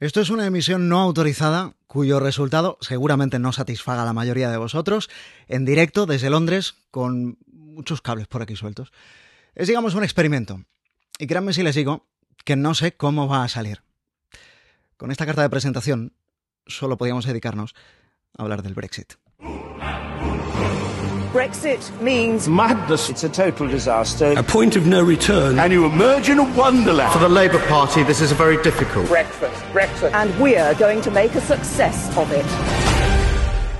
Esto es una emisión no autorizada cuyo resultado seguramente no satisfaga a la mayoría de vosotros, en directo desde Londres con muchos cables por aquí sueltos. Es digamos un experimento. Y créanme si les digo que no sé cómo va a salir. Con esta carta de presentación solo podíamos dedicarnos a hablar del Brexit. Brexit means Madness. it's a total disaster. A point of no return. And you emerge in a wonderland. For the Labour Party, this is a very difficult. breakfast, breakfast. And we're going to make a success of it.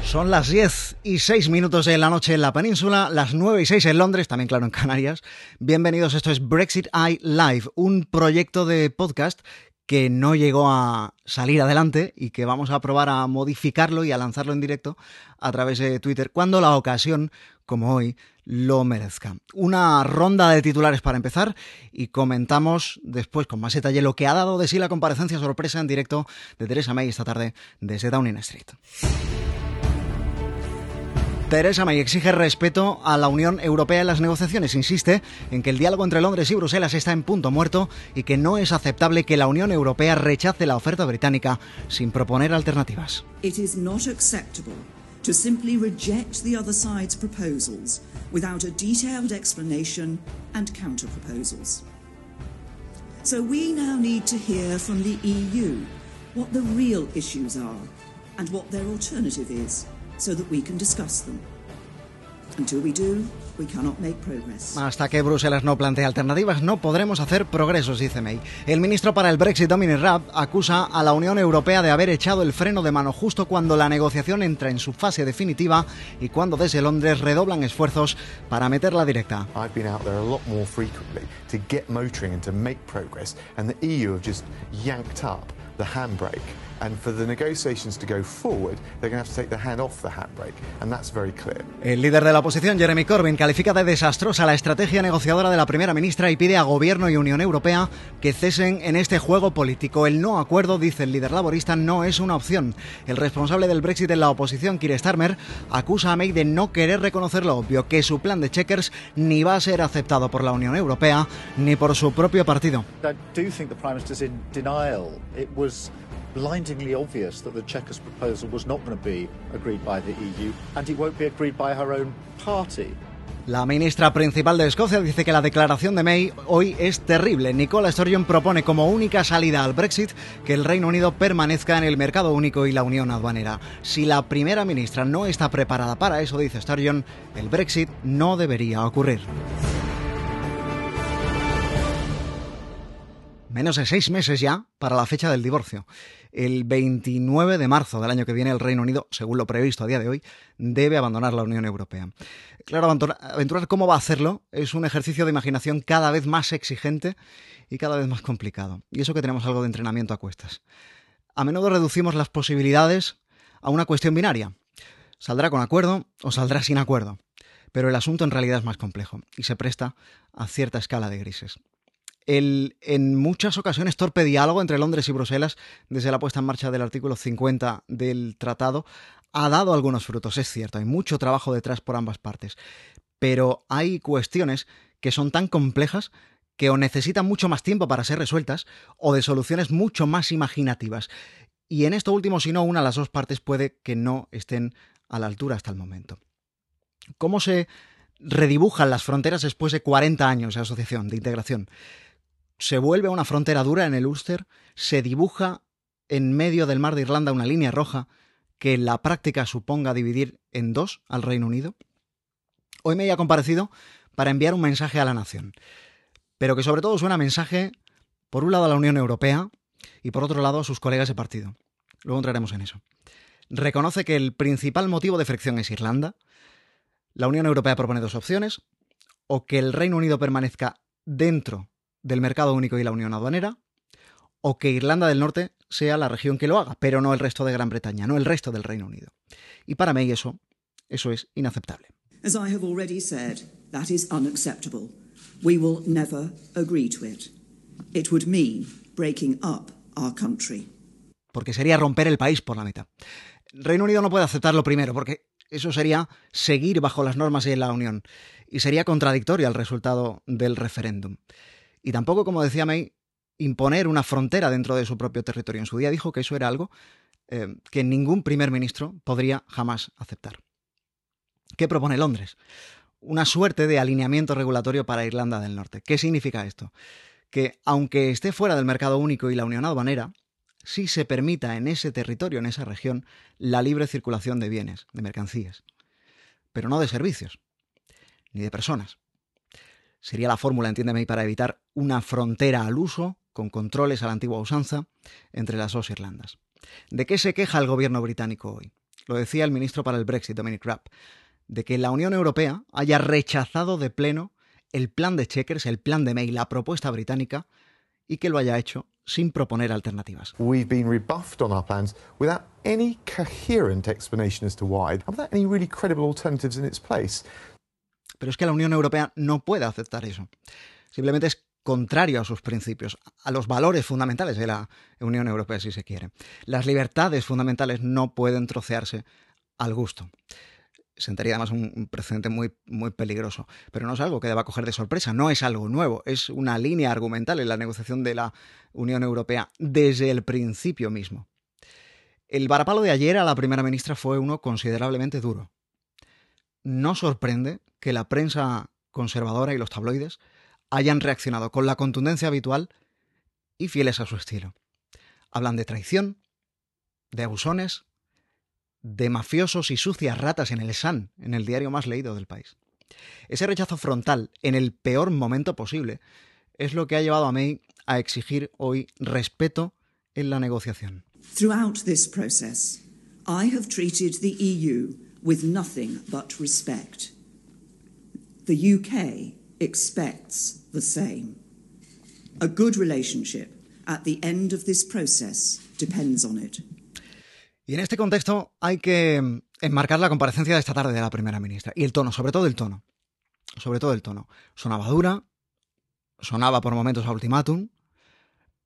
Son las 10 y 6 minutos de la noche en la península, las 9 y 6 en Londres, también claro en Canarias. Bienvenidos, esto es Brexit Eye Live, un proyecto de podcast que no llegó a salir adelante y que vamos a probar a modificarlo y a lanzarlo en directo a través de Twitter cuando la ocasión, como hoy, lo merezca. Una ronda de titulares para empezar y comentamos después con más detalle lo que ha dado de sí la comparecencia sorpresa en directo de Theresa May esta tarde desde Downing Street. Theresa May exige respeto a la Unión Europea en las negociaciones. Insiste en que el diálogo entre Londres y Bruselas está en punto muerto y que no es aceptable que la Unión Europea rechace la oferta británica sin proponer alternativas. It is not acceptable to simply reject the other side's proposals without a detailed explanation and counter proposals. So we now need to hear from the EU what the real issues are and what their alternative is so that we can discuss them. Until we do, we cannot make progress. Hasta que Bruselas no plantee alternativas, no podremos hacer progresos, dice May. El ministro para el Brexit, Dominic Raab, acusa a la Unión Europea de haber echado el freno de mano justo cuando la negociación entra en su fase definitiva y cuando desde Londres redoblan esfuerzos para meterla directa. I've been out there a lot more frequently to get motoring and to make progress, and the EU have just yanked up the handbrake. And for the negotiations to go forward, they're going to have to take their hand off the handbrake, and that's very clear. El líder de la oposición, Jeremy Corbyn, califica de desastrosa la estrategia negociadora de la primera ministra y pide a Gobierno y Unión Europea que cesen en este juego político. El no acuerdo, dice el líder laborista, no es una opción. El responsable del Brexit en la oposición, Keir Starmer, acusa a May de no querer reconocer lo obvio, que su plan de checkers ni va a ser aceptado por la Unión Europea ni por su propio partido. I do think the Prime Blindingly obvious that the Chequers proposal was not going to be agreed by the EU and it won't be agreed by her own party. La ministra principal de Escocia dice que la declaración de May hoy es terrible. Nicola Sturgeon propone como única salida al Brexit que el Reino Unido permanezca en el mercado único y la unión aduanera. Si la primera ministra no está preparada para eso, dice Sturgeon, el Brexit no debería ocurrir. Menos de seis meses ya para la fecha del divorcio. El 29 de marzo del año que viene el Reino Unido, según lo previsto a día de hoy, debe abandonar la Unión Europea. Claro, aventurar cómo va a hacerlo es un ejercicio de imaginación cada vez más exigente y cada vez más complicado. Y eso que tenemos algo de entrenamiento a cuestas. A menudo reducimos las posibilidades a una cuestión binaria. Saldrá con acuerdo o saldrá sin acuerdo. Pero el asunto en realidad es más complejo y se presta a cierta escala de grises en muchas ocasiones torpe diálogo entre Londres y Bruselas desde la puesta en marcha del artículo 50 del tratado ha dado algunos frutos, es cierto, hay mucho trabajo detrás por ambas partes, pero hay cuestiones que son tan complejas que o necesitan mucho más tiempo para ser resueltas o de soluciones mucho más imaginativas. Y en esto último, si no una, las dos partes puede que no estén a la altura hasta el momento. ¿Cómo se redibujan las fronteras después de 40 años de asociación, de integración? Se vuelve una frontera dura en el Ulster, se dibuja en medio del mar de Irlanda una línea roja que en la práctica suponga dividir en dos al Reino Unido. Hoy me haya comparecido para enviar un mensaje a la nación, pero que sobre todo suena mensaje, por un lado a la Unión Europea y por otro lado a sus colegas de partido. Luego entraremos en eso. Reconoce que el principal motivo de fricción es Irlanda. La Unión Europea propone dos opciones, o que el Reino Unido permanezca dentro del mercado único y la unión aduanera, o que Irlanda del Norte sea la región que lo haga, pero no el resto de Gran Bretaña, no el resto del Reino Unido. Y para mí eso, eso es inaceptable. As I have already said, that is unacceptable. We will never agree to it. It would mean breaking up our country. Porque sería romper el país por la mitad. Reino Unido no puede aceptarlo primero, porque eso sería seguir bajo las normas de la Unión y sería contradictorio al resultado del referéndum. Y tampoco, como decía May, imponer una frontera dentro de su propio territorio. En su día dijo que eso era algo eh, que ningún primer ministro podría jamás aceptar. ¿Qué propone Londres? Una suerte de alineamiento regulatorio para Irlanda del Norte. ¿Qué significa esto? Que aunque esté fuera del mercado único y la unión aduanera, sí se permita en ese territorio, en esa región, la libre circulación de bienes, de mercancías, pero no de servicios, ni de personas. Sería la fórmula, entiéndeme, para evitar una frontera al uso, con controles a la antigua usanza, entre las dos Irlandas. ¿De qué se queja el gobierno británico hoy? Lo decía el ministro para el Brexit, Dominic Raab, de que la Unión Europea haya rechazado de pleno el plan de Checkers, el plan de May, la propuesta británica, y que lo haya hecho sin proponer alternativas. We've been rebuffed on our plans without any coherent explanation as to why, without any really credible alternatives in its place. Pero es que la Unión Europea no puede aceptar eso. Simplemente es contrario a sus principios, a los valores fundamentales de la Unión Europea, si se quiere. Las libertades fundamentales no pueden trocearse al gusto. Sentaría además un precedente muy, muy peligroso. Pero no es algo que deba coger de sorpresa, no es algo nuevo, es una línea argumental en la negociación de la Unión Europea desde el principio mismo. El varapalo de ayer a la primera ministra fue uno considerablemente duro. No sorprende que la prensa conservadora y los tabloides hayan reaccionado con la contundencia habitual y fieles a su estilo. Hablan de traición, de abusones, de mafiosos y sucias ratas en el Sun, en el diario más leído del país. Ese rechazo frontal, en el peor momento posible, es lo que ha llevado a May a exigir hoy respeto en la negociación. Throughout this process, I have treated the EU with nothing but respect. The UK expects the same. A good relationship at the end of this process depends on it. Y en este contexto hay que enmarcar la comparecencia de esta tarde de la primera ministra. Y el tono, sobre todo el tono. Sobre todo el tono. Sonaba dura, sonaba por momentos a ultimátum,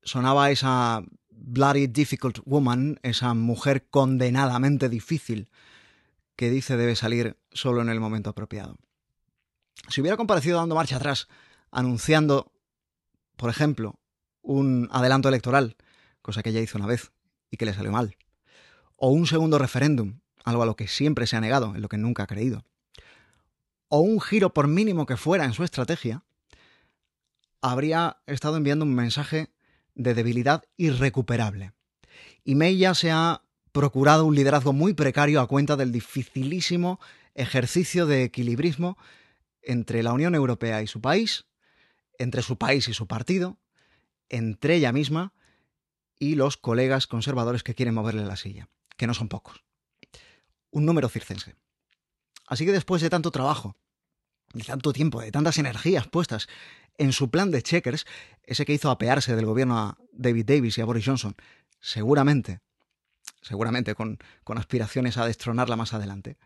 sonaba esa bloody difficult woman, esa mujer condenadamente difícil que dice debe salir solo en el momento apropiado. Si hubiera comparecido dando marcha atrás, anunciando, por ejemplo, un adelanto electoral, cosa que ella hizo una vez y que le salió mal, o un segundo referéndum, algo a lo que siempre se ha negado, en lo que nunca ha creído, o un giro por mínimo que fuera en su estrategia, habría estado enviando un mensaje de debilidad irrecuperable. Y May ya se ha procurado un liderazgo muy precario a cuenta del dificilísimo ejercicio de equilibrismo entre la Unión Europea y su país, entre su país y su partido, entre ella misma y los colegas conservadores que quieren moverle la silla, que no son pocos. Un número circense. Así que después de tanto trabajo, de tanto tiempo, de tantas energías puestas en su plan de checkers, ese que hizo apearse del gobierno a David Davis y a Boris Johnson, seguramente, seguramente con, aspiraciones a destronarla más adelante,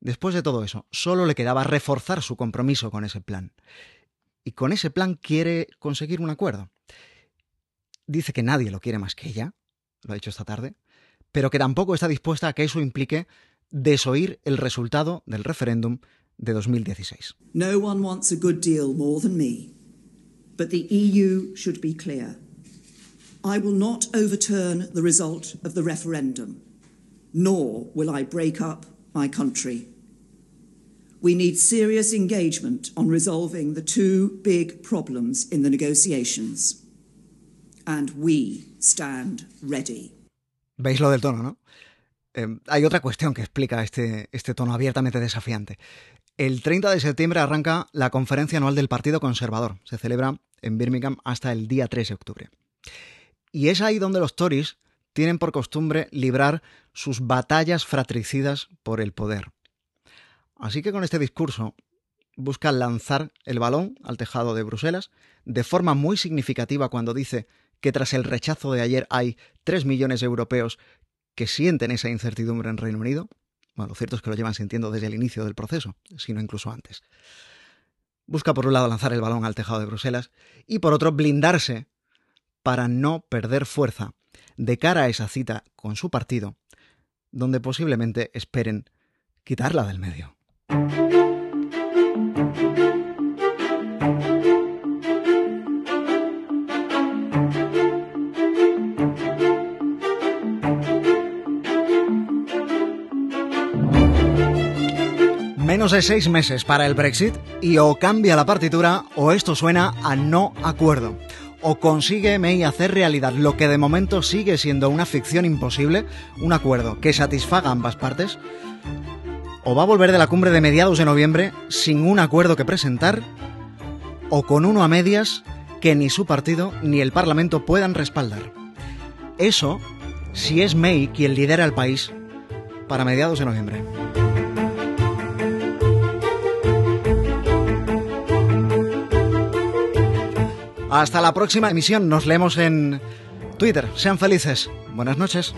Después de todo eso, solo le quedaba reforzar su compromiso con ese plan. Y con ese plan quiere conseguir un acuerdo. Dice que nadie lo quiere más que ella, lo ha dicho esta tarde, pero que tampoco está dispuesta a que eso implique desoír el resultado del referéndum de 2016. No one wants a good deal more than me, but the EU should be clear. I will not overturn the result of the referendum, nor will I break up my country. We need serious engagement on resolving the two big problems in the negotiations. And we stand ready. ¿Veis lo del tono, no? Eh, hay otra cuestión que explica este, este tono abiertamente desafiante. El 30 de septiembre arranca la conferencia anual del Partido Conservador. Se celebra en Birmingham hasta el día 3 de octubre. Y es ahí donde los Tories tienen por costumbre librar sus batallas fratricidas por el poder. Así que con este discurso busca lanzar el balón al tejado de Bruselas de forma muy significativa cuando dice que tras el rechazo de ayer hay 3 millones de europeos que sienten esa incertidumbre en Reino Unido. Bueno, lo cierto es que lo llevan sintiendo desde el inicio del proceso, sino incluso antes. Busca por un lado lanzar el balón al tejado de Bruselas y por otro blindarse para no perder fuerza de cara a esa cita con su partido, donde posiblemente esperen quitarla del medio. Menos de seis meses para el Brexit y o cambia la partitura o esto suena a no acuerdo. O consigue May hacer realidad lo que de momento sigue siendo una ficción imposible, un acuerdo que satisfaga ambas partes, o va a volver de la cumbre de mediados de noviembre sin un acuerdo que presentar, o con uno a medias que ni su partido ni el Parlamento puedan respaldar. Eso si es May quien lidera el país para mediados de noviembre. Hasta la próxima emisión. Nos leemos en Twitter. Sean felices. Buenas noches.